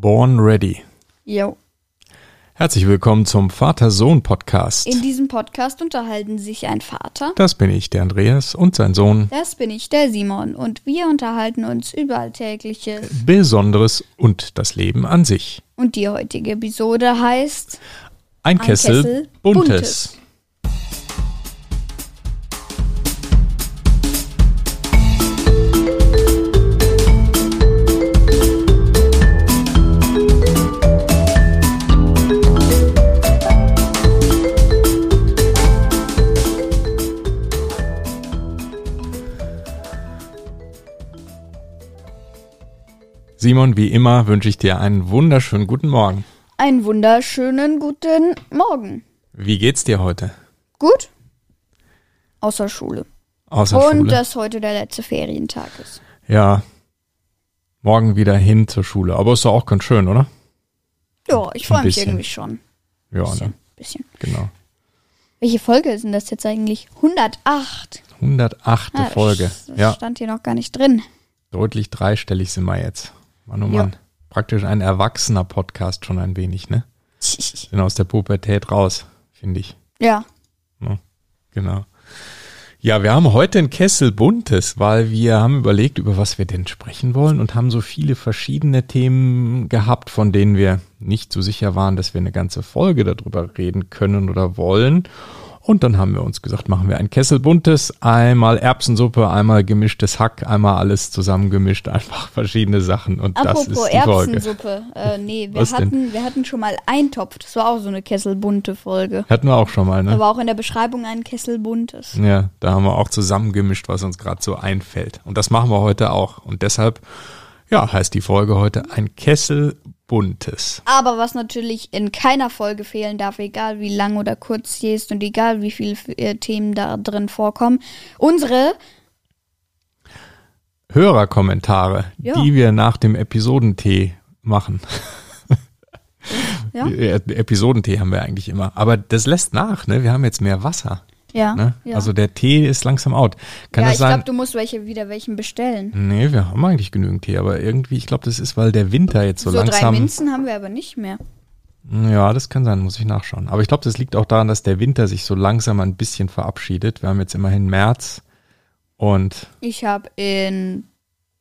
Born Ready. Jo. Herzlich willkommen zum Vater-Sohn-Podcast. In diesem Podcast unterhalten sich ein Vater, Das bin ich, der Andreas, und sein Sohn. das bin ich, der Simon, und wir unterhalten uns über Alltägliches. Besonderes und das Leben an sich. Und die heutige Episode heißt Ein Kessel, Kessel Buntes. Buntes. Simon, wie immer wünsche ich dir einen wunderschönen guten Morgen. einen wunderschönen guten Morgen. Wie geht's dir heute? Gut? Außer Schule. Außer und Schule? dass heute der letzte Ferientag ist. ja. Morgen wieder hin zur Schule. Aber ist doch auch ganz schön, oder? Ja, ich freue mich irgendwie schon. Ja, Bisschen, ne? bisschen. Genau. Welche Folge ist denn das jetzt eigentlich? 108. 108. Ah, Folge. Das Ja, stand hier noch gar nicht drin. deutlich dreistellig sind wir jetzt. Mann, oh Ja. Mann. Praktisch ein erwachsener Podcast schon ein wenig, ne? Sind aus der Pubertät raus, finde ich. Ja, Genau. Ja, wir haben heute ein Kessel Buntes, weil wir haben überlegt, über was wir denn sprechen wollen und haben so viele verschiedene Themen gehabt, von denen wir nicht so sicher waren, dass wir eine ganze Folge darüber reden können oder wollen. Und dann haben wir uns gesagt, machen wir ein Kessel Buntes, einmal Erbsensuppe, einmal gemischtes Hack, einmal alles zusammengemischt, einfach verschiedene Sachen. Und das Apropos ist die Folge. Erbsensuppe. Äh, nee, wir Was denn? hatten, wir hatten schon mal Eintopf. Das war auch so eine kesselbunte Folge. Hatten wir auch schon mal, ne? War auch in der Beschreibung ein Kesselbuntes. Ja, da haben wir auch zusammengemischt, was uns gerade so einfällt. Und das machen wir heute auch. Und deshalb, ja, heißt die Folge heute ein Kessel Buntes. Aber was natürlich in keiner Folge fehlen darf, egal wie lang oder kurz sie ist und egal wie viele äh, Themen da drin vorkommen, unsere Hörerkommentare, Ja. die wir nach dem Episodentee machen. Ja. Äh, Episodentee haben wir eigentlich immer. Aber das lässt nach, ne? Wir haben jetzt mehr Wasser. Ja. Ne? ja. Also der Tee ist langsam out. Kann ja, das ich glaube, du musst welche wieder welchen bestellen. nee, wir haben eigentlich genügend Tee, aber irgendwie, ich glaube, das ist, weil der Winter jetzt so, So, drei langsam. Minzen haben wir aber nicht mehr. Ja, das kann sein, muss ich nachschauen. Aber ich glaube, das liegt auch daran, dass der Winter sich so langsam ein bisschen verabschiedet. Wir haben jetzt immerhin März und Ich habe in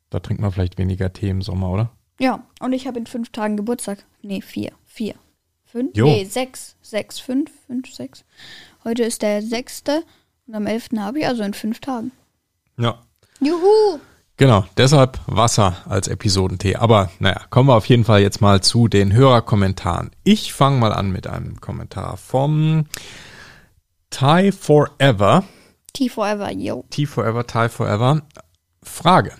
da trinkt man vielleicht weniger Tee im Sommer, oder? Ja, und ich habe in fünf Tagen Geburtstag. Nee, vier. Vier. Fünf? Jo. Nee, sechs. Sechs, fünf, fünf, sechs. Heute ist der sechste und am elften habe ich, also in fünf Tagen. Ja. Juhu! Genau, deshalb Wasser als Episodentee. Aber naja, kommen wir auf jeden Fall jetzt mal zu den Hörerkommentaren. Ich fange mal an mit einem Kommentar vom Tie Forever. T forever, yo. T Forever, Tie Forever. Frage.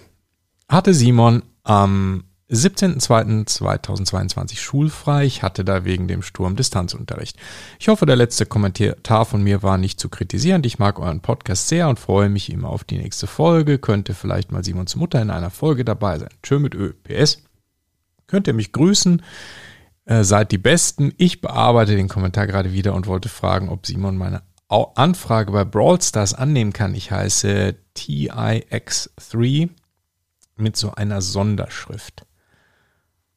Hatte Simon am 17.02.2022 schulfrei? Ich hatte da wegen dem Sturm Distanzunterricht. Ich hoffe, der letzte Kommentar von mir war nicht zu kritisieren. Ich mag euren Podcast sehr und freue mich immer auf die nächste Folge. Könnte vielleicht mal Simons Mutter in einer Folge dabei sein. Tschö mit Ö. PS. Könnt ihr mich grüßen? Äh, seid die Besten. Ich bearbeite den Kommentar gerade wieder und wollte fragen, ob Simon meine Anfrage bei Brawl Stars annehmen kann. Ich heiße TIX3 mit so einer Sonderschrift.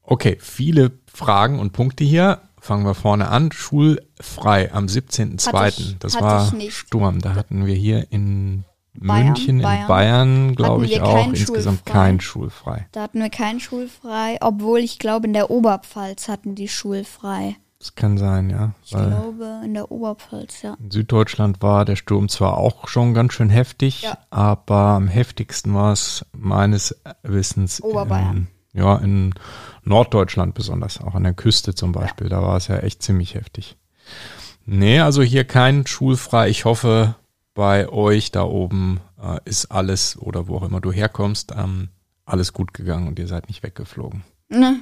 Okay, viele Fragen und Punkte hier. Fangen wir vorne an. Schulfrei am Hatte 17.02. ich- Das war. Sturm. Da hatten wir hier in Bayern, München, in Bayern. Glaube ich auch, insgesamt schulfrei. kein schulfrei. Da hatten wir kein schulfrei, obwohl ich glaube, in der Oberpfalz hatten die schulfrei. Das kann sein, ja. Ich glaube, in der Oberpfalz, ja. in Süddeutschland war der Sturm zwar auch schon ganz schön heftig, Ja. aber am heftigsten war es meines Wissens Oberbayern. Ja, in Norddeutschland besonders, auch an der Küste zum Beispiel. Da war es ja echt ziemlich heftig. Nee, also hier kein schulfrei. Ich hoffe, bei euch da oben äh, ist alles oder wo auch immer du herkommst, ähm, alles gut gegangen und ihr seid nicht weggeflogen. Ne?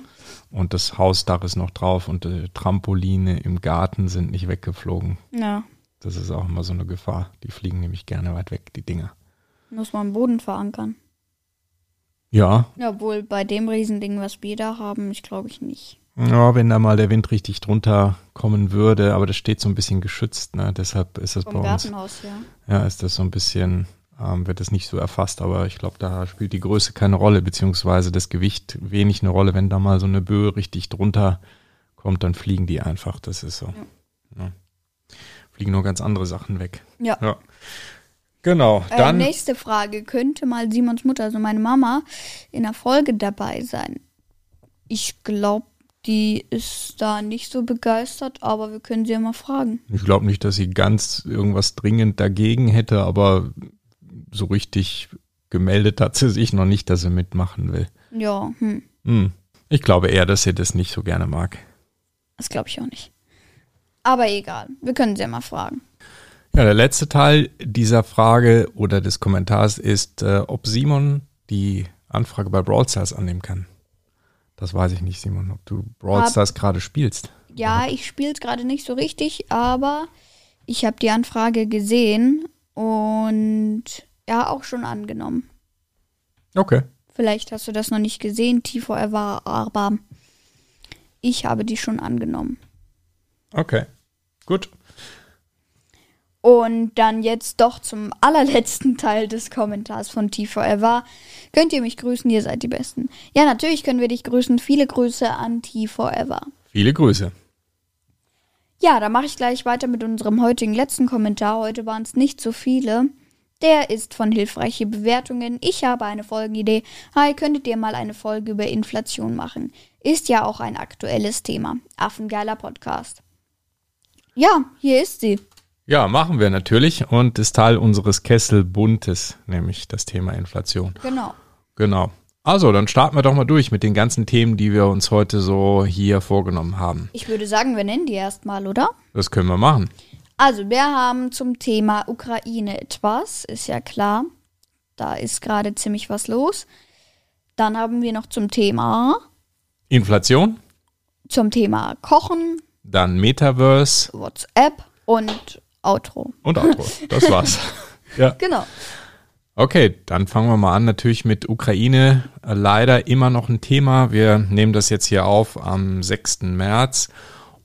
Und das Hausdach ist noch drauf und äh, Trampoline im Garten sind nicht weggeflogen. Ja. Das ist auch immer so eine Gefahr. Die fliegen nämlich gerne weit weg, die Dinger. Muss man am Boden verankern. Ja, Ja, obwohl bei dem Riesending, was wir da haben, ich glaube ich nicht. ja, wenn da mal der Wind richtig drunter kommen würde, aber das steht so ein bisschen geschützt, ne? Deshalb ist das Vom bei uns. Gartenhaus, ja. Ja, ist das so ein bisschen ähm, wird es nicht so erfasst, aber ich glaube, da spielt die Größe keine Rolle, beziehungsweise das Gewicht wenig eine Rolle. Wenn da mal so eine Böe richtig drunter kommt, dann fliegen die einfach. Das ist so. Ja. Ja. Fliegen nur ganz andere Sachen weg. Ja. ja. Genau. Äh, Dann nächste Frage. Könnte mal Simons Mutter, also meine Mama, in der Folge dabei sein? Ich glaube, die ist da nicht so begeistert, aber wir können sie ja mal fragen. Ich glaube nicht, dass sie ganz irgendwas dringend dagegen hätte, aber so richtig gemeldet hat sie sich noch nicht, dass sie mitmachen will. Ja, hm. Hm. Ich glaube eher, dass sie das nicht so gerne mag. Das glaube ich auch nicht. Aber egal, wir können sie ja mal fragen. Ja, der letzte Teil dieser Frage oder des Kommentars ist, äh, ob Simon die Anfrage bei Brawl Stars annehmen kann. Das weiß ich nicht, Simon, ob du Brawl Stars gerade spielst. Ja, ich spiele es gerade nicht so richtig, aber ich habe die Anfrage gesehen und ja, auch schon angenommen. Okay. Vielleicht hast du das noch nicht gesehen, T4Ever, aber ich habe die schon angenommen. Okay. Gut. Und dann jetzt doch zum allerletzten Teil des Kommentars von T4Ever. Könnt ihr mich grüßen, ihr seid die Besten. Ja, natürlich können wir dich grüßen. Viele Grüße an T4Ever. Viele Grüße. Ja, dann mache ich gleich weiter mit unserem heutigen letzten Kommentar. Heute waren es nicht so viele. Der ist von hilfreiche Bewertungen. Ich habe eine Folgenidee. Hi, könntet ihr mal eine Folge über Inflation machen? Ist ja auch ein aktuelles Thema. Affengeiler Podcast. Ja, hier ist sie. Ja, machen wir natürlich und ist Teil unseres Kesselbuntes, nämlich das Thema Inflation. Genau. Genau. Also, dann starten wir doch mal durch mit den ganzen Themen, die wir uns heute so hier vorgenommen haben. Ich würde sagen, wir nennen die erstmal, oder? Das können wir machen. Also, wir haben zum Thema Ukraine etwas, ist ja klar. Da ist gerade ziemlich was los. Dann haben wir noch zum Thema, Inflation, zum Thema Kochen, dann Metaverse WhatsApp und Outro. und Outro. Das war's. ja. Genau. Okay, dann fangen wir mal an. Natürlich mit Ukraine. Leider immer noch ein Thema. Wir nehmen das jetzt hier auf am 6. März.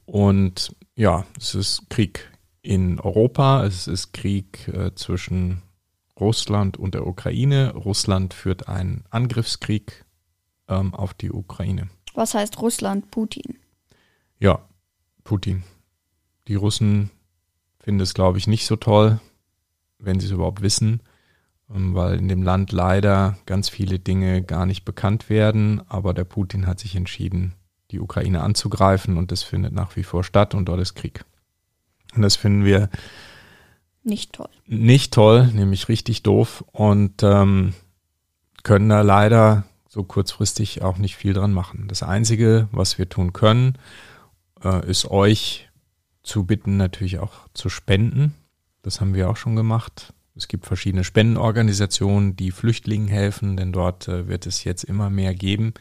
Und ja, es ist Krieg in Europa. Es ist Krieg äh, zwischen Russland und der Ukraine. Russland führt einen Angriffskrieg ähm, auf die Ukraine. Was heißt Russland, Putin? Ja, Putin. Die Russen finden es, glaube ich, nicht so toll, wenn sie es überhaupt wissen, ähm, weil in dem Land leider ganz viele Dinge gar nicht bekannt werden. Aber der Putin hat sich entschieden, die Ukraine anzugreifen und das findet nach wie vor statt und dort ist Krieg. Und das finden wir Nicht toll. nicht toll, nämlich richtig doof und ähm, können da leider so kurzfristig auch nicht viel dran machen. Das Einzige, was wir tun können, äh, ist euch zu bitten, natürlich auch zu spenden. Das haben wir auch schon gemacht. Es gibt verschiedene Spendenorganisationen, die Flüchtlingen helfen, denn dort äh, wird es jetzt immer mehr geben.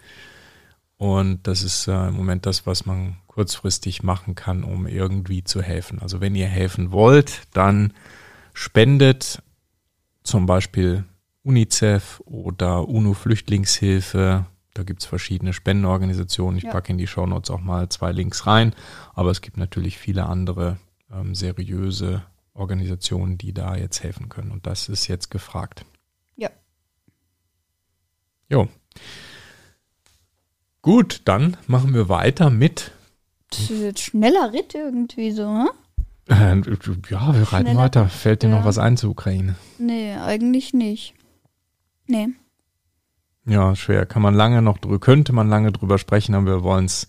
Und das ist äh, im Moment das, was man kurzfristig machen kann, um irgendwie zu helfen. Also wenn ihr helfen wollt, dann spendet zum Beispiel UNICEF oder UNO-Flüchtlingshilfe. Da gibt es verschiedene Spendenorganisationen. Ich Ja. packe in die Shownotes auch mal zwei Links rein. Aber es gibt natürlich viele andere ähm, seriöse Organisationen, die da jetzt helfen können. Und das ist jetzt gefragt. Ja. Jo. Gut, dann machen wir weiter mit. Das ist jetzt schneller Ritt irgendwie so, hm? Ja, wir reiten Schneller. weiter. Fällt dir noch Ja. was ein zur Ukraine? Nee, eigentlich nicht. Nee. Ja, schwer. Kann man lange noch drüber, könnte man lange drüber sprechen, aber wir wollen es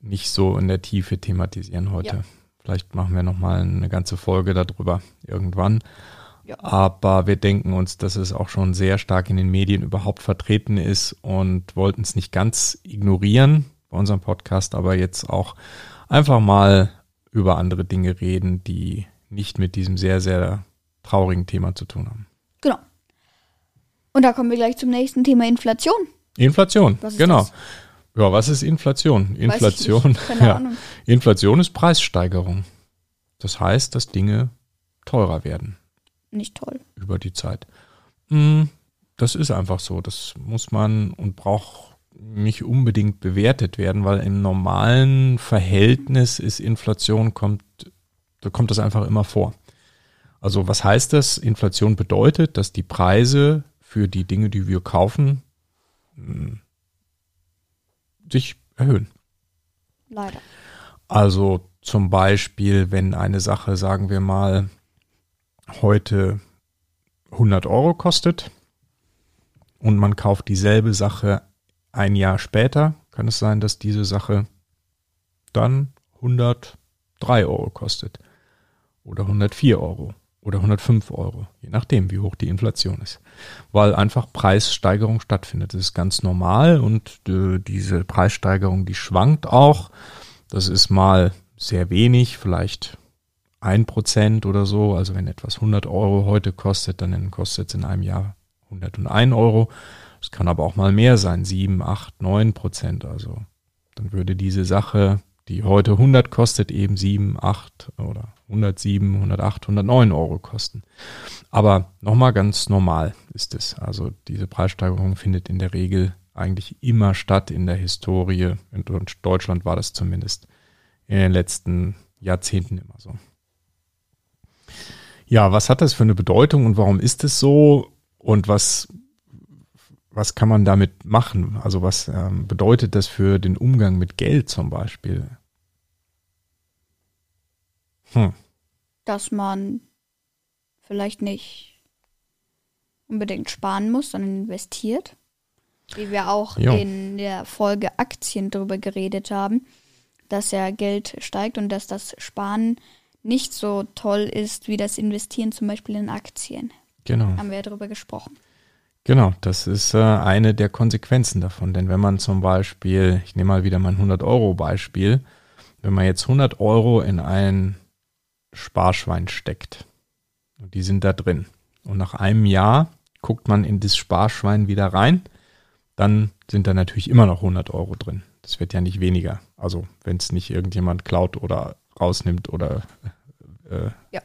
nicht so in der Tiefe thematisieren heute. Ja. Vielleicht machen wir noch mal eine ganze Folge darüber irgendwann. Ja. Aber wir denken uns, dass es auch schon sehr stark in den Medien überhaupt vertreten ist und wollten es nicht ganz ignorieren bei unserem Podcast, aber jetzt auch einfach mal über andere Dinge reden, die nicht mit diesem sehr, sehr traurigen Thema zu tun haben. Und da kommen wir gleich zum nächsten Thema Inflation. Inflation, genau. das? Ja, was ist Inflation? Inflation, ja. Ahnung. Inflation ist Preissteigerung. Das heißt, dass Dinge teurer werden Nicht toll. über die Zeit. Mm, Das ist einfach so. Das muss man und braucht nicht unbedingt bewertet werden, weil im normalen Verhältnis ist Inflation kommt, da kommt das einfach immer vor. Also was heißt das? Inflation bedeutet, dass die Preise für die Dinge, die wir kaufen, hm, sich erhöhen. Leider. Also zum Beispiel, wenn eine Sache, sagen wir mal, heute 100 Euro kostet und man kauft dieselbe Sache ein Jahr später, kann es sein, dass diese Sache dann 103 Euro kostet oder 104 Euro oder 105 Euro, je nachdem, wie hoch die Inflation ist, weil einfach Preissteigerung stattfindet. Das ist ganz normal und äh, diese Preissteigerung, die schwankt auch. Das ist mal sehr wenig, vielleicht ein Prozent oder so. Also wenn etwas 100 Euro heute kostet, dann kostet es in einem Jahr 101 Euro. Es kann aber auch mal mehr sein, 7, 8, 9 Prozent. Also dann würde diese Sache, die heute 100 kostet, eben 7, 8 oder 107, 108, 109 Euro kosten. Aber nochmal ganz normal ist es. Also diese Preissteigerung findet in der Regel eigentlich immer statt in der Historie. In Deutschland war das zumindest in den letzten Jahrzehnten immer so. Ja, was hat das für eine Bedeutung und warum ist es so und was, was kann man damit machen? Also was ähm, bedeutet das für den Umgang mit Geld zum Beispiel? Hm. Dass man vielleicht nicht unbedingt sparen muss, sondern investiert. Wie wir auch jo. in der Folge Aktien darüber geredet haben, dass ja Geld steigt und dass das Sparen nicht so toll ist wie das Investieren zum Beispiel in Aktien. Genau. Haben wir ja darüber gesprochen. Genau, das ist äh, eine der Konsequenzen davon. Denn wenn man zum Beispiel, ich nehme mal wieder mein 100-Euro-Beispiel, wenn man jetzt 100 Euro in ein Sparschwein steckt. Und die sind da drin. Und nach einem Jahr guckt man in das Sparschwein wieder rein, dann sind da natürlich immer noch 100 Euro drin. Das wird ja nicht weniger. Also wenn es nicht irgendjemand klaut oder rausnimmt oder äh, ja.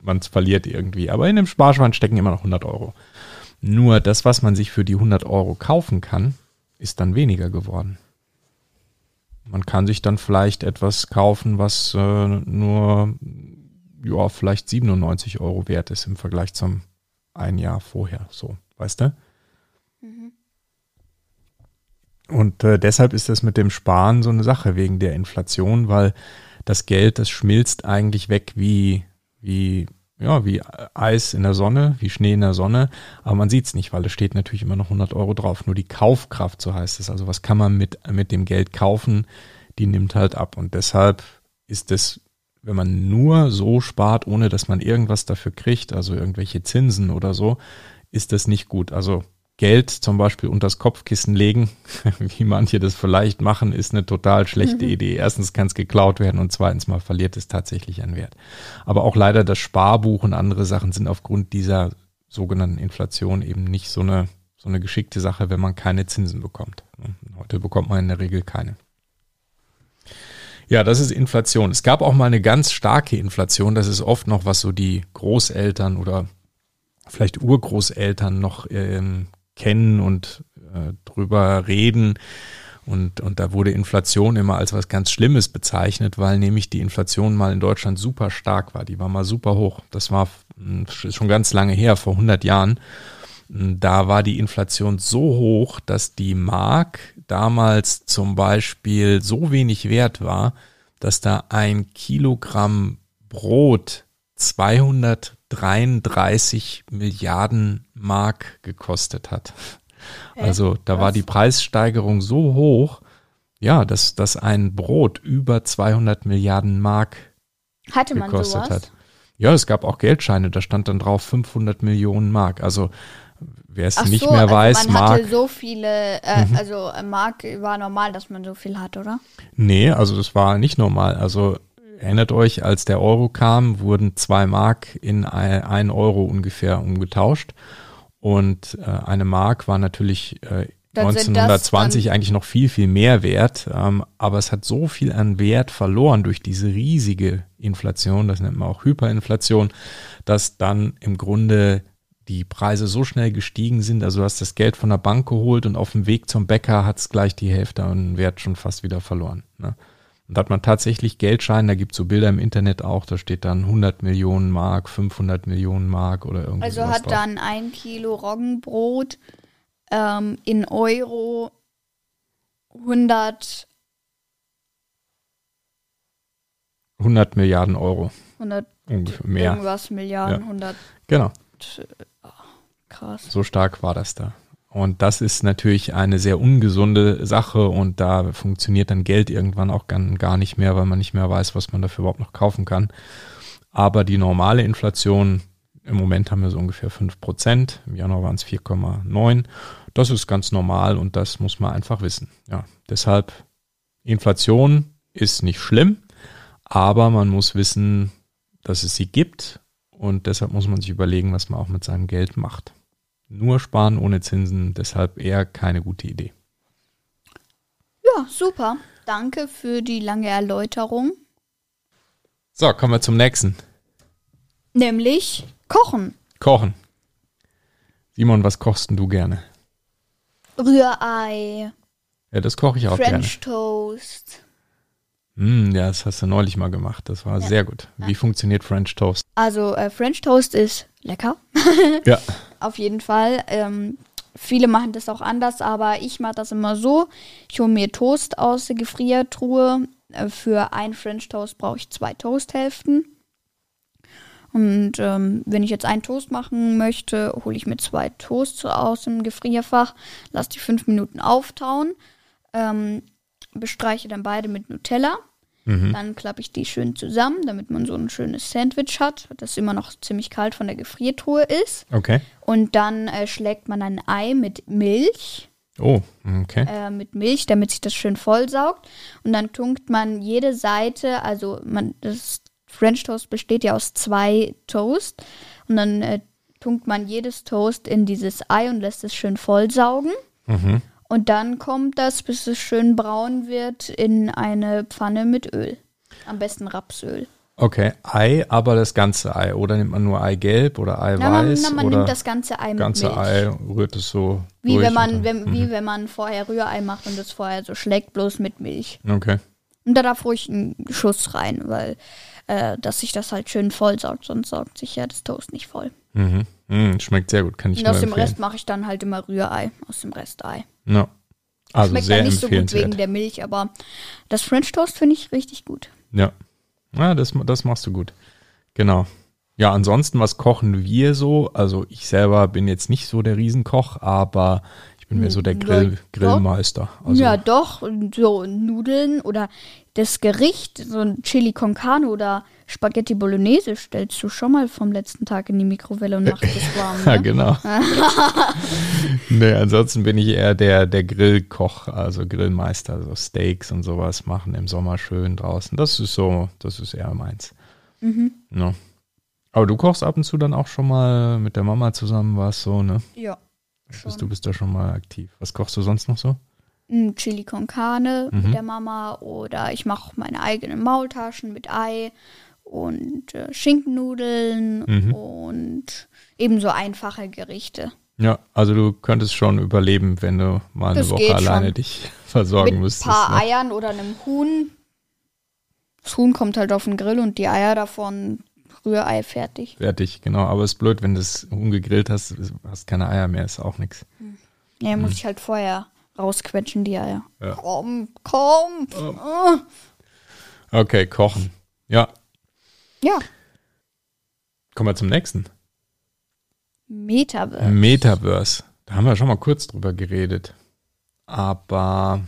man es verliert irgendwie. Aber in dem Sparschwein stecken immer noch 100 Euro. Nur das, was man sich für die 100 Euro kaufen kann, ist dann weniger geworden. Man kann sich dann vielleicht etwas kaufen, was äh, nur ja, vielleicht 97 Euro wert ist im Vergleich zum ein Jahr vorher. So, weißt du? Mhm. Und äh, deshalb ist das mit dem Sparen so eine Sache wegen der Inflation, weil das Geld, das schmilzt eigentlich weg wie, wie, ja, wie Eis in der Sonne, wie Schnee in der Sonne. Aber man sieht es nicht, weil es steht natürlich immer noch 100 Euro drauf. Nur die Kaufkraft, so heißt es. Also was kann man mit, mit dem Geld kaufen, die nimmt halt ab. Und deshalb ist es wenn man nur so spart, ohne dass man irgendwas dafür kriegt, also irgendwelche Zinsen oder so, ist das nicht gut. Also Geld zum Beispiel unter das Kopfkissen legen, wie manche das vielleicht machen, ist eine total schlechte mhm. Idee. Erstens kann es geklaut werden und zweitens mal verliert es tatsächlich an Wert. Aber auch leider das Sparbuch und andere Sachen sind aufgrund dieser sogenannten Inflation eben nicht so eine, so eine geschickte Sache, wenn man keine Zinsen bekommt. Heute bekommt man in der Regel keine. Ja, das ist Inflation. Es gab auch mal eine ganz starke Inflation. Das ist oft noch, was so die Großeltern oder vielleicht Urgroßeltern noch ähm, kennen und äh, drüber reden. Und, und da wurde Inflation immer als was ganz Schlimmes bezeichnet, weil nämlich die Inflation mal in Deutschland super stark war. Die war mal super hoch. Das war hm, schon ganz lange her, vor 100 Jahren. Da war die Inflation so hoch, dass die Mark damals zum Beispiel so wenig wert war, dass da ein Kilogramm Brot 233 Milliarden Mark gekostet hat. Also da war die Preissteigerung so hoch, ja, dass, dass ein Brot über 200 Milliarden Mark Hatte man gekostet hat. Ja, es gab auch Geldscheine, da stand dann drauf 500 Millionen Mark. Also wer es nicht so, mehr also weiß, man Mark. hatte so viele, äh, mhm. also äh, Mark war normal, dass man so viel hat, oder? Nee, also das war nicht normal. Also erinnert euch, als der Euro kam, wurden zwei Mark in ein Euro ungefähr umgetauscht. Und äh, eine Mark war natürlich äh, 1920 eigentlich noch viel, viel mehr wert. Ähm, aber es hat so viel an Wert verloren durch diese riesige Inflation, das nennt man auch Hyperinflation, dass dann im Grunde die Preise so schnell gestiegen sind. Also du hast das Geld von der Bank geholt und auf dem Weg zum Bäcker hat es gleich die Hälfte an Wert schon fast wieder verloren. Ne? Und da hat man tatsächlich Geldscheine, da gibt es so Bilder im Internet auch, da steht dann 100 Millionen Mark, 500 Millionen Mark oder irgendwas. Also hat drauf. dann ein Kilo Roggenbrot ähm, in Euro 100, 100 Milliarden Euro, 100 ungefähr mehr. irgendwas Milliarden, Ja. 100 Genau, krass. so stark war das da. Und das ist natürlich eine sehr ungesunde Sache und da funktioniert dann Geld irgendwann auch gar, nicht mehr, weil man nicht mehr weiß, was man dafür überhaupt noch kaufen kann. Aber die normale Inflation, im Moment haben wir so ungefähr 5%, im Januar waren es 4,9. Das ist ganz normal und das muss man einfach wissen. Ja, deshalb Inflation ist nicht schlimm, aber man muss wissen, dass es sie gibt und deshalb muss man sich überlegen, was man auch mit seinem Geld macht. Nur sparen ohne Zinsen, deshalb eher keine gute Idee. Ja, super. Danke für die lange Erläuterung. So, kommen wir zum nächsten. Nämlich Kochen. Kochen. Simon, was kochst denn du gerne? Rührei, Ja, das koche ich auch French Toast. gerne. Mm, ja, das hast du neulich mal gemacht. Das war Ja. sehr gut. Wie funktioniert French Toast? Also äh, French Toast ist lecker. Ja. Auf jeden Fall. Ähm, viele machen das auch anders, aber ich mache das immer so. Ich hole mir Toast aus der Gefriertruhe. Äh, Für ein French Toast brauche ich zwei Toasthälften. Und ähm, wenn ich jetzt einen Toast machen möchte, hole ich mir zwei Toasts aus dem Gefrierfach, lasse die fünf Minuten auftauen, ähm, bestreiche dann beide mit Nutella. Mhm. Dann klappe ich die schön zusammen, damit man so ein schönes Sandwich hat, das immer noch ziemlich kalt von der Gefriertruhe ist. Okay. Und dann äh, schlägt man ein Ei mit Milch, Oh, okay. äh, mit Milch, damit sich das schön vollsaugt. Und dann tunkt man jede Seite, also man, das French Toast besteht ja aus zwei Toast. Und dann äh, tunkt man jedes Toast in dieses Ei und lässt es schön vollsaugen. Mhm. Und dann kommt das, bis es schön braun wird, in eine Pfanne mit Öl. Am besten Rapsöl. Okay, Ei, aber das ganze Ei. Oder nimmt man nur Eigelb oder Eiweiß? Na, man, na, man oder nimmt das ganze Ei mit ganze Milch. Ei, rührt es so Wie durch wenn man, dann- wenn, wie wenn man vorher Rührei macht und es vorher so schlägt, bloß mit Milch. Okay. Und da darf ruhig ein Schuss rein, weil äh, dass sich das halt schön vollsaugt, sonst saugt sich ja das Toast nicht voll. Mhm. Mm, schmeckt sehr gut, kann ich Und aus dem empfehlen. Rest mache ich dann halt immer Rührei, aus dem Rest Ei. Ja. Also Schmeckt sehr dann nicht so gut wegen der Milch, aber das French Toast finde ich richtig gut. Ja. Ja, das, das machst du gut. Genau. Ja, ansonsten, was kochen wir so? Also ich selber bin jetzt nicht so der Riesenkoch, aber ich bin mehr so der Grill. Grillmeister. Also, ja, doch, so Nudeln oder das Gericht, so ein Chili con Carne oder Spaghetti Bolognese stellst du schon mal vom letzten Tag in die Mikrowelle und machst es warm. Ja, Ne? genau. nee, ansonsten bin ich eher der, der Grillkoch, also Grillmeister, so Steaks und sowas machen im Sommer schön draußen. Das ist so, das ist eher meins. Mhm. Ja. Aber du kochst ab und zu dann auch schon mal mit der Mama zusammen, warst so, ne? Ja. Bist, du bist da schon mal aktiv. Was kochst du sonst noch so? Ein Chili con Carne Mhm. mit der Mama oder ich mache meine eigenen Maultaschen mit Ei und äh, Schinkennudeln Mhm. und ebenso einfache Gerichte. Ja, also du könntest schon überleben, wenn du mal eine Das Woche geht alleine schon. dich versorgen mit ein müsstest. paar ne? Eiern oder einem Huhn. Das Huhn kommt halt auf den Grill und die Eier davon Rührei fertig. Fertig, genau. Aber es ist blöd, wenn du das Huhn gegrillt hast, hast keine Eier mehr, ist auch nichts. Ja, muss ich halt vorher rausquetschen, die Eier. Ja. Komm, komm. Ah. Okay, kochen. Ja, Ja, kommen wir zum nächsten. Metaverse. Metaverse. Da haben wir schon mal kurz drüber geredet. Aber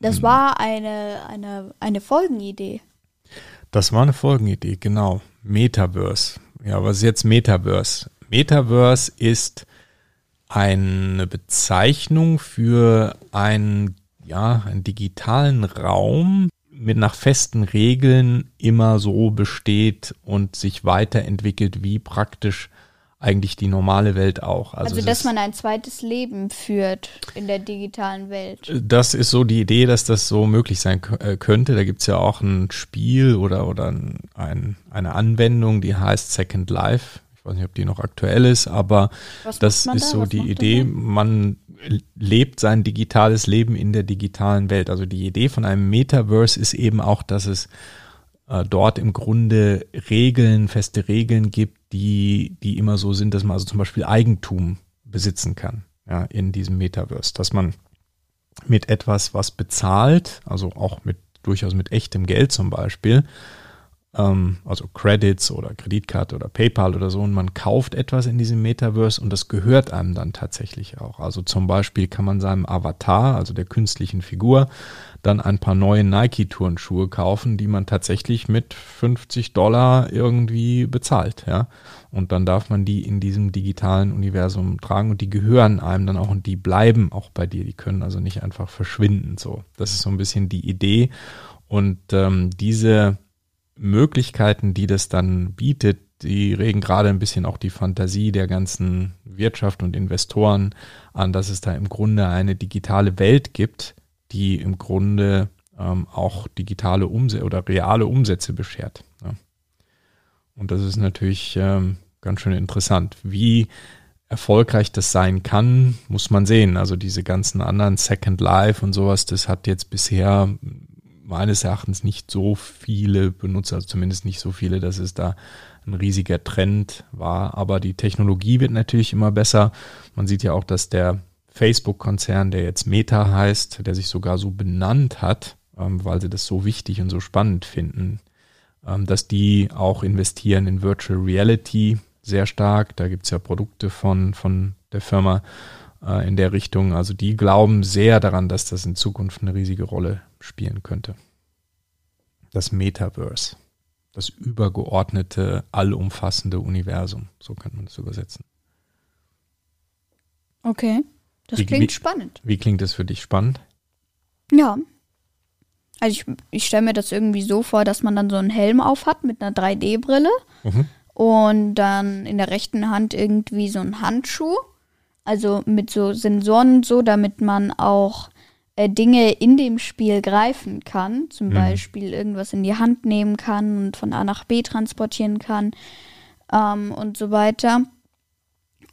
Das war eine, eine, eine Folgenidee. das war eine Folgenidee, genau. Metaverse. Ja, was ist jetzt Metaverse? Metaverse ist eine Bezeichnung für einen, ja, einen digitalen Raum mit nach festen Regeln immer so besteht und sich weiterentwickelt wie praktisch eigentlich die normale Welt auch. Also, es dass ist- man ein zweites Leben führt in der digitalen Welt. Das ist so die Idee, dass das so möglich sein äh, könnte. Da gibt's ja auch ein Spiel oder, oder ein, eine Anwendung, die heißt Second Life. Ich weiß nicht, ob die noch aktuell ist, aber Was das ist da? so Was die Idee. Man lebt sein digitales Leben in der digitalen Welt. Also die Idee von einem Metaverse ist eben auch, dass es äh, dort im Grunde Regeln, feste Regeln gibt, die, die immer so sind, dass man also zum Beispiel Eigentum besitzen kann ja, in diesem Metaverse. Dass man mit etwas, was bezahlt, also auch mit durchaus mit echtem Geld zum Beispiel, also Credits oder Kreditkarte oder PayPal oder so, und man kauft etwas in diesem Metaverse und das gehört einem dann tatsächlich auch. Also zum Beispiel kann man seinem Avatar, also der künstlichen Figur, dann ein paar neue Nike-Turnschuhe kaufen, die man tatsächlich mit 50 Dollar irgendwie bezahlt, ja. Und dann darf man die in diesem digitalen Universum tragen und die gehören einem dann auch und die bleiben auch bei dir. Die können also nicht einfach verschwinden. So, das ist so ein bisschen die Idee. Und ähm, diese Möglichkeiten, die das dann bietet, die regen gerade ein bisschen auch die Fantasie der ganzen Wirtschaft und Investoren an, dass es da im Grunde eine digitale Welt gibt, die im Grunde ähm, auch digitale Umsätze oder reale Umsätze beschert. Ja. Und das ist natürlich ähm, ganz schön interessant. Wie erfolgreich das sein kann, muss man sehen. Also diese ganzen anderen Second Life und sowas, das hat jetzt bisher meines Erachtens nicht so viele Benutzer, also zumindest nicht so viele, dass es da ein riesiger Trend war. Aber die Technologie wird natürlich immer besser. Man sieht ja auch, dass der Facebook-Konzern, der jetzt Meta heißt, der sich sogar so benannt hat, ähm, weil sie das so wichtig und so spannend finden, ähm, dass die auch investieren in Virtual Reality sehr stark. Da gibt es ja Produkte von, von der Firma äh, in der Richtung. Also die glauben sehr daran, dass das in Zukunft eine riesige Rolle spielen könnte. Das Metaverse. Das übergeordnete, allumfassende Universum. So könnte man das übersetzen. Okay. Das Wie- klingt wie- spannend. Wie klingt das für dich spannend? Ja. Also ich, ich stelle mir das irgendwie so vor, dass man dann so einen Helm auf hat mit einer 3D-Brille Mhm. und dann in der rechten Hand irgendwie so einen Handschuh. Also mit so Sensoren und so, damit man auch Dinge in dem Spiel greifen kann. Zum Mhm. Beispiel irgendwas in die Hand nehmen kann und von A nach B transportieren kann ähm, und so weiter.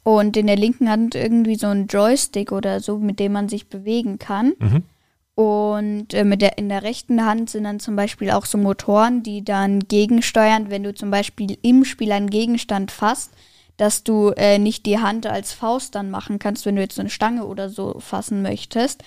Und in der linken Hand irgendwie so ein Joystick oder so, mit dem man sich bewegen kann. Mhm. Und äh, mit der, in der rechten Hand sind dann zum Beispiel auch so Motoren, die dann gegensteuern, wenn du zum Beispiel im Spiel einen Gegenstand fasst, dass du äh, nicht die Hand als Faust dann machen kannst, wenn du jetzt so eine Stange oder so fassen möchtest,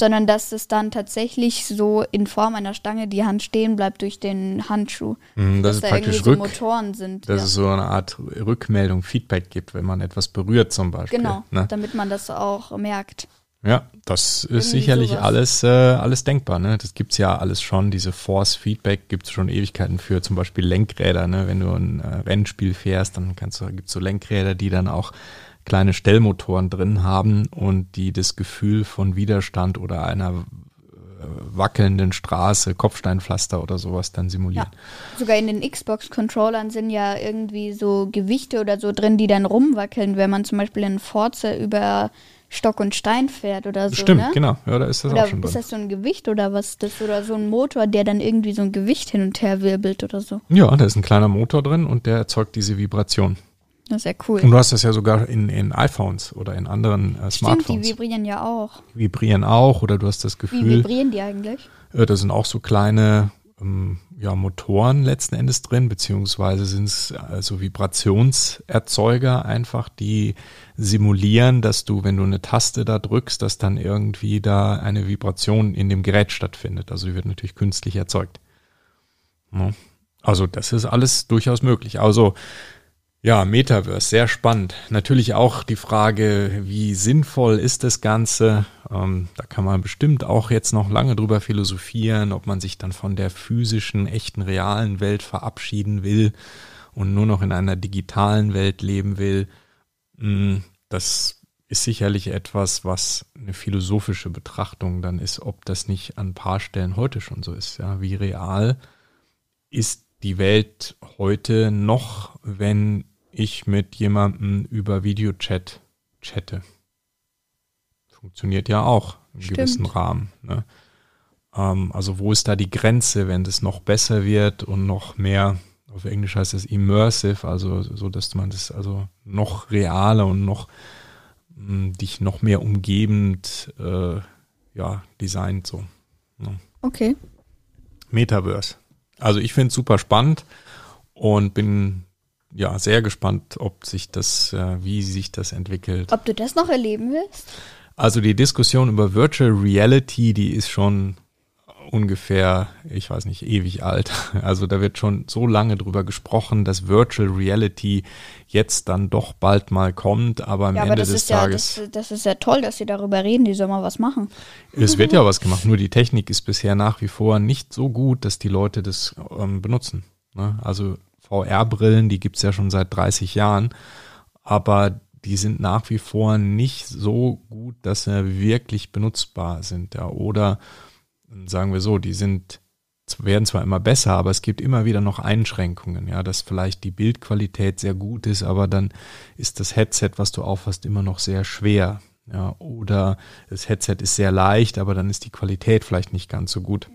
sondern dass es dann tatsächlich so in Form einer Stange die Hand stehen bleibt durch den Handschuh. Mhm, Das dass ist da praktisch irgendwie so Motoren sind. dass ja. es so eine Art Rückmeldung, Feedback gibt, wenn man etwas berührt zum Beispiel. Genau, Ne? damit man das auch merkt. Ja, das ist Irgendwie sicherlich sowas. alles, äh, alles denkbar. Ne? Das gibt's ja alles schon. Diese Force-Feedback gibt's schon Ewigkeiten für zum Beispiel Lenkräder. Ne? Wenn du ein äh, Rennspiel fährst, dann kannst du, gibt's so Lenkräder, die dann auch kleine Stellmotoren drin haben und die das Gefühl von Widerstand oder einer äh, wackelnden Straße, Kopfsteinpflaster oder sowas dann simulieren. Sogar in den Xbox-Controllern sind ja irgendwie so Gewichte oder so drin, die dann rumwackeln, wenn man zum Beispiel in Forza über Stock und Stein fährt oder so. Stimmt, ne? genau. Ja, da ist das Oder auch schon ist drin. das so ein Gewicht oder was ist das? Oder so ein Motor, der dann irgendwie so ein Gewicht hin und her wirbelt oder so. Ja, da ist ein kleiner Motor drin und der erzeugt diese Vibration. Das ist ja cool. Und du hast das ja sogar in, in iPhones oder in anderen äh, Stimmt, die Smartphones. vibrieren ja auch. vibrieren auch oder du hast das Wie Gefühl, vibrieren die eigentlich? äh, da sind auch so kleine ähm, ja, Motoren letzten Endes drin, beziehungsweise sind es äh, so Vibrationserzeuger einfach, die simulieren, dass du, wenn du eine Taste da drückst, dass dann irgendwie da eine Vibration in dem Gerät stattfindet. Also die wird natürlich künstlich erzeugt. Ja. Also das ist alles durchaus möglich. Also ja, Metaverse, sehr spannend. Natürlich auch die Frage, wie sinnvoll ist das Ganze? Ähm, da kann man bestimmt auch jetzt noch lange drüber philosophieren, ob man sich dann von der physischen, echten, realen Welt verabschieden will und nur noch in einer digitalen Welt leben will. Mm, Das ist sicherlich etwas, was eine philosophische Betrachtung dann ist, ob das nicht an ein paar Stellen heute schon so ist. Ja, wie real ist die Welt heute noch, wenn ich mit jemandem über Videochat chatte. Funktioniert ja auch im Stimmt. gewissen Rahmen. Ne? Ähm, also wo ist da die Grenze, wenn das noch besser wird und noch mehr, auf Englisch heißt es immersive, also so, dass man das also noch realer und noch mh, dich noch mehr umgebend äh, ja, designt. So. Ne? Okay. Metaverse. Also ich finde es super spannend und bin ja sehr gespannt, ob sich das, äh, wie sich das entwickelt. Ob du das noch erleben willst? Also die Diskussion über Virtual Reality, die ist schon ungefähr, ich weiß nicht, ewig alt. Also da wird schon so lange drüber gesprochen, dass Virtual Reality jetzt dann doch bald mal kommt, aber am Ja, aber Ende das des ist ja, Tages. das, das ist ja toll, dass sie darüber reden. Die sollen mal was machen. Es wird ja was gemacht, nur die Technik ist bisher nach wie vor nicht so gut, dass die Leute das ähm, benutzen. Ne? Also VR-Brillen, die gibt's ja schon seit 30 Jahren, aber die sind nach wie vor nicht so gut, dass sie wirklich benutzbar sind. Ja? Oder sagen wir so, die sind werden zwar immer besser, aber es gibt immer wieder noch Einschränkungen, ja, dass vielleicht die Bildqualität sehr gut ist, aber dann ist das Headset, was du aufhast, immer noch sehr schwer. Ja, oder das Headset ist sehr leicht, aber dann ist die Qualität vielleicht nicht ganz so gut.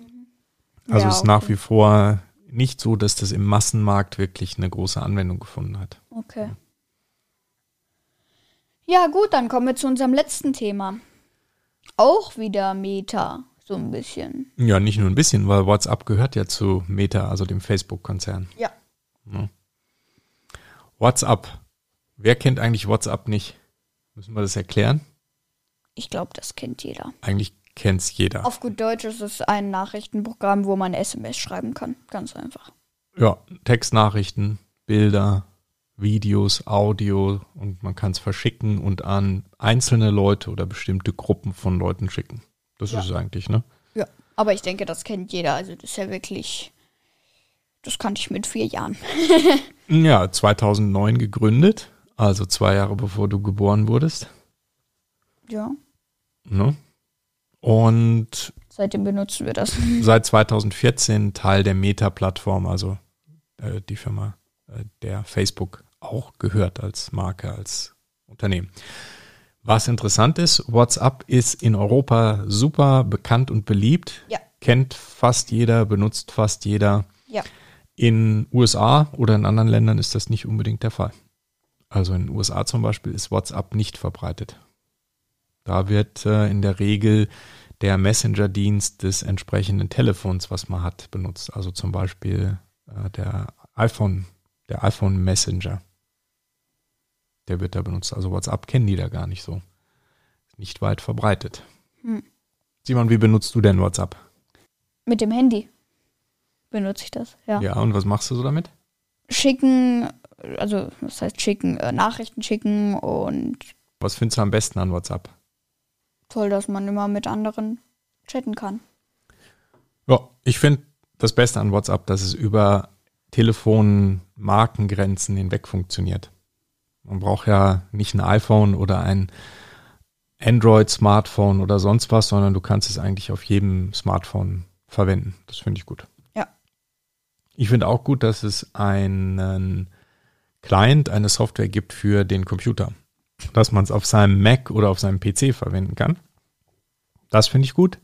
Also Ja, es ist nach okay. wie vor nicht so, dass das im Massenmarkt wirklich eine große Anwendung gefunden hat. Okay. Ja, gut, dann kommen wir zu unserem letzten Thema. Auch wieder Meta, so ein bisschen. Ja, nicht nur ein bisschen, weil WhatsApp gehört ja zu Meta, also dem Facebook-Konzern. Ja. WhatsApp. Wer kennt eigentlich WhatsApp nicht? Müssen wir das erklären? Ich glaube, das kennt jeder. Eigentlich kennt's jeder. Auf gut Deutsch ist es ein Nachrichtenprogramm, wo man SMS schreiben kann. Ganz einfach. Ja, Textnachrichten, Bilder, Videos, Audio und man kann es verschicken und an einzelne Leute oder bestimmte Gruppen von Leuten schicken. Das Ja. ist es eigentlich, ne? Ja. Aber ich denke, das kennt jeder. Also das ist ja wirklich. Das kannte ich mit vier Jahren. Ja, 2009 gegründet, also zwei Jahre bevor du geboren wurdest. Ja. Ne? Und Seitdem benutzen wir das. seit 2014 Teil der Meta-Plattform, also äh, die Firma, äh, der Facebook auch gehört als Marke, als Unternehmen. Was interessant ist, WhatsApp ist in Europa super bekannt und beliebt. Ja. Kennt fast jeder, benutzt fast jeder. Ja. In USA oder in anderen Ländern ist das nicht unbedingt der Fall. Also in den USA zum Beispiel ist WhatsApp nicht verbreitet. Da wird äh, in der Regel der Messenger-Dienst des entsprechenden Telefons, was man hat, benutzt. Also zum Beispiel äh, der iPhone, der iPhone Messenger. Der wird da benutzt. Also WhatsApp kennen die da gar nicht so. Nicht weit verbreitet. Hm. Simon, wie benutzt du denn WhatsApp? Mit dem Handy benutze ich das. Ja. Ja, und was machst du so damit? Schicken, also was heißt schicken, äh, Nachrichten schicken und Was findest du am besten an WhatsApp? Toll, dass man immer mit anderen chatten kann. Ja, ich finde das Beste an WhatsApp, dass es über Telefon-Markengrenzen hinweg funktioniert. Man braucht ja nicht ein iPhone oder ein Android-Smartphone oder sonst was, sondern du kannst es eigentlich auf jedem Smartphone verwenden. Das finde ich gut. Ja. Ich finde auch gut, dass es einen Client, eine Software gibt für den Computer. Dass man es auf seinem Mac oder auf seinem PC verwenden kann. Das finde ich gut.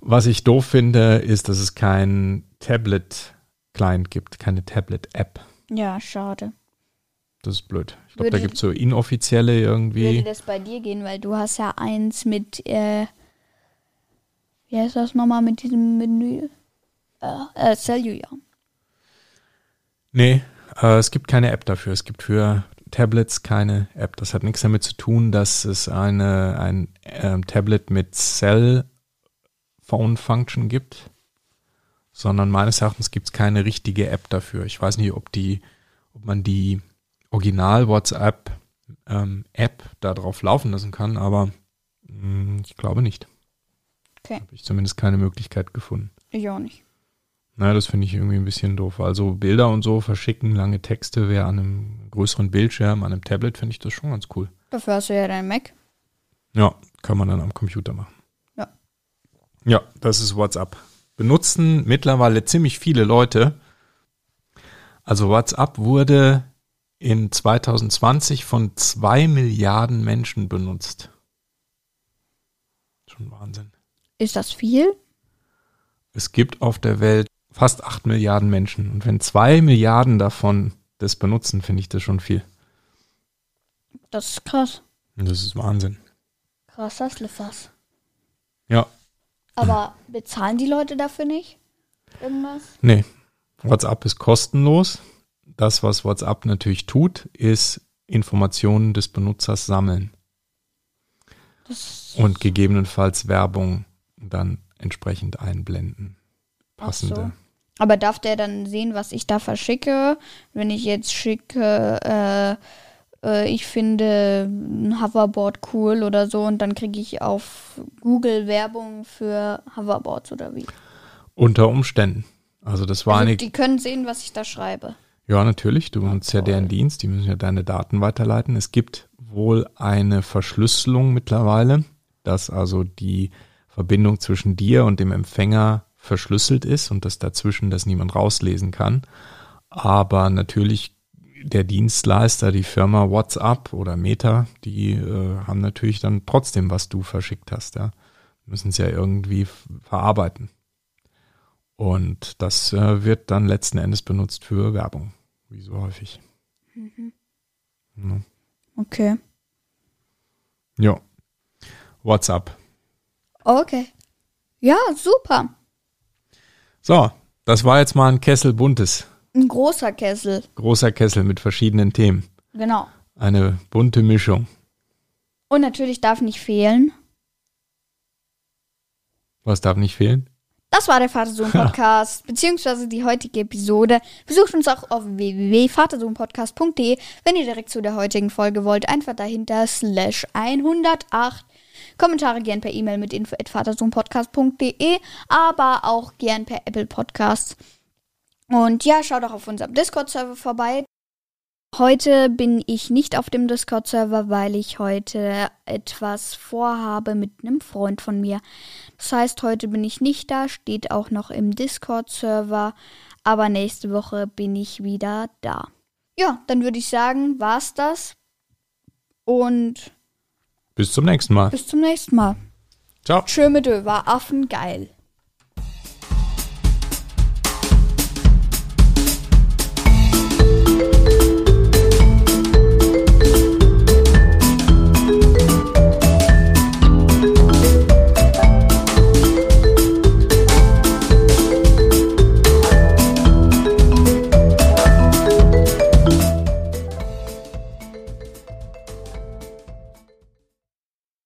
Was ich doof finde, ist, dass es kein Tablet-Client gibt, keine Tablet-App. Ja, schade. Das ist blöd. Ich glaube, da Würde- gibt es so inoffizielle Würde irgendwie. das bei dir gehen, weil du hast ja eins mit, äh, wie heißt das nochmal mit diesem Menü? Äh, äh Cellular. Nee, äh, es gibt keine App dafür. Es gibt für Tablets keine App. Das hat nichts damit zu tun, dass es eine, ein ähm, Tablet mit Cell Phone Function gibt, sondern meines Erachtens gibt es keine richtige App dafür. Ich weiß nicht, ob die, ob man die Original WhatsApp ähm, App da drauf laufen lassen kann, aber mh, ich glaube nicht. Okay. Habe ich zumindest keine Möglichkeit gefunden. Ich auch nicht. Na, das finde ich irgendwie ein bisschen doof. Also Bilder und so verschicken, lange Texte, wäre an einem größeren Bildschirm, an einem Tablet, finde ich das schon ganz cool. Dafür hast du ja deinen Mac. Ja, kann man dann am Computer machen. Ja. Ja, das ist WhatsApp. Benutzen mittlerweile ziemlich viele Leute. Also WhatsApp wurde in 2020 von zwei Milliarden Menschen benutzt. Schon Wahnsinn. Ist das viel? Es gibt auf der Welt fast acht Milliarden Menschen. Und wenn zwei Milliarden davon das benutzen, finde ich das schon viel. Das ist krass. Das ist Wahnsinn. Krass, das was. Ja, Aber bezahlen die Leute dafür nicht? Irgendwas? nee. WhatsApp ist kostenlos. Das, was WhatsApp natürlich tut, ist Informationen des Benutzers sammeln Das und gegebenenfalls Werbung dann entsprechend einblenden. Passende. Aber darf der dann sehen, was ich da verschicke? Wenn ich jetzt schicke, äh, äh, ich finde ein Hoverboard cool oder so und dann kriege ich auf Google Werbung für Hoverboards oder wie? Unter Umständen. Also das war Also eine die können sehen, was ich da schreibe. Ja, natürlich. Du nutzt ja deren Dienst. Die müssen ja deine Daten weiterleiten. Es gibt wohl eine Verschlüsselung mittlerweile, dass also die Verbindung zwischen dir und dem Empfänger verschlüsselt ist und dass dazwischen das niemand rauslesen kann. Aber natürlich der Dienstleister, die Firma WhatsApp oder Meta, die äh, haben natürlich dann trotzdem, was du verschickt hast. Ja, müssen es ja irgendwie verarbeiten. Und das äh, wird dann letzten Endes benutzt für Werbung, wie so häufig. Ja. Okay. Ja. WhatsApp. Okay. Ja, super. So, das war jetzt mal ein Kessel buntes. Ein großer Kessel. Großer Kessel mit verschiedenen Themen. Genau. Eine bunte Mischung. Und natürlich darf nicht fehlen. Was darf nicht fehlen? Das war der Vatersohn-Podcast, beziehungsweise die heutige Episode. Besucht uns auch auf www.vatersohnpodcast.de. Wenn ihr direkt zu der heutigen Folge wollt, einfach dahinter slash 108. Kommentare gern per E-Mail mit info.vatersohnpodcast.de, aber auch gern per Apple Podcasts. Und ja, schaut auch auf unserem Discord-Server vorbei. Heute bin ich nicht auf dem Discord-Server, weil ich heute etwas vorhabe mit einem Freund von mir. Das heißt, heute bin ich nicht da, steht auch noch im Discord-Server, aber nächste Woche bin ich wieder da. Ja, dann würde ich sagen, war's das. Und Bis zum nächsten Mal. bis zum nächsten Mal. Ciao. Tschö mit Ö, war Affen geil.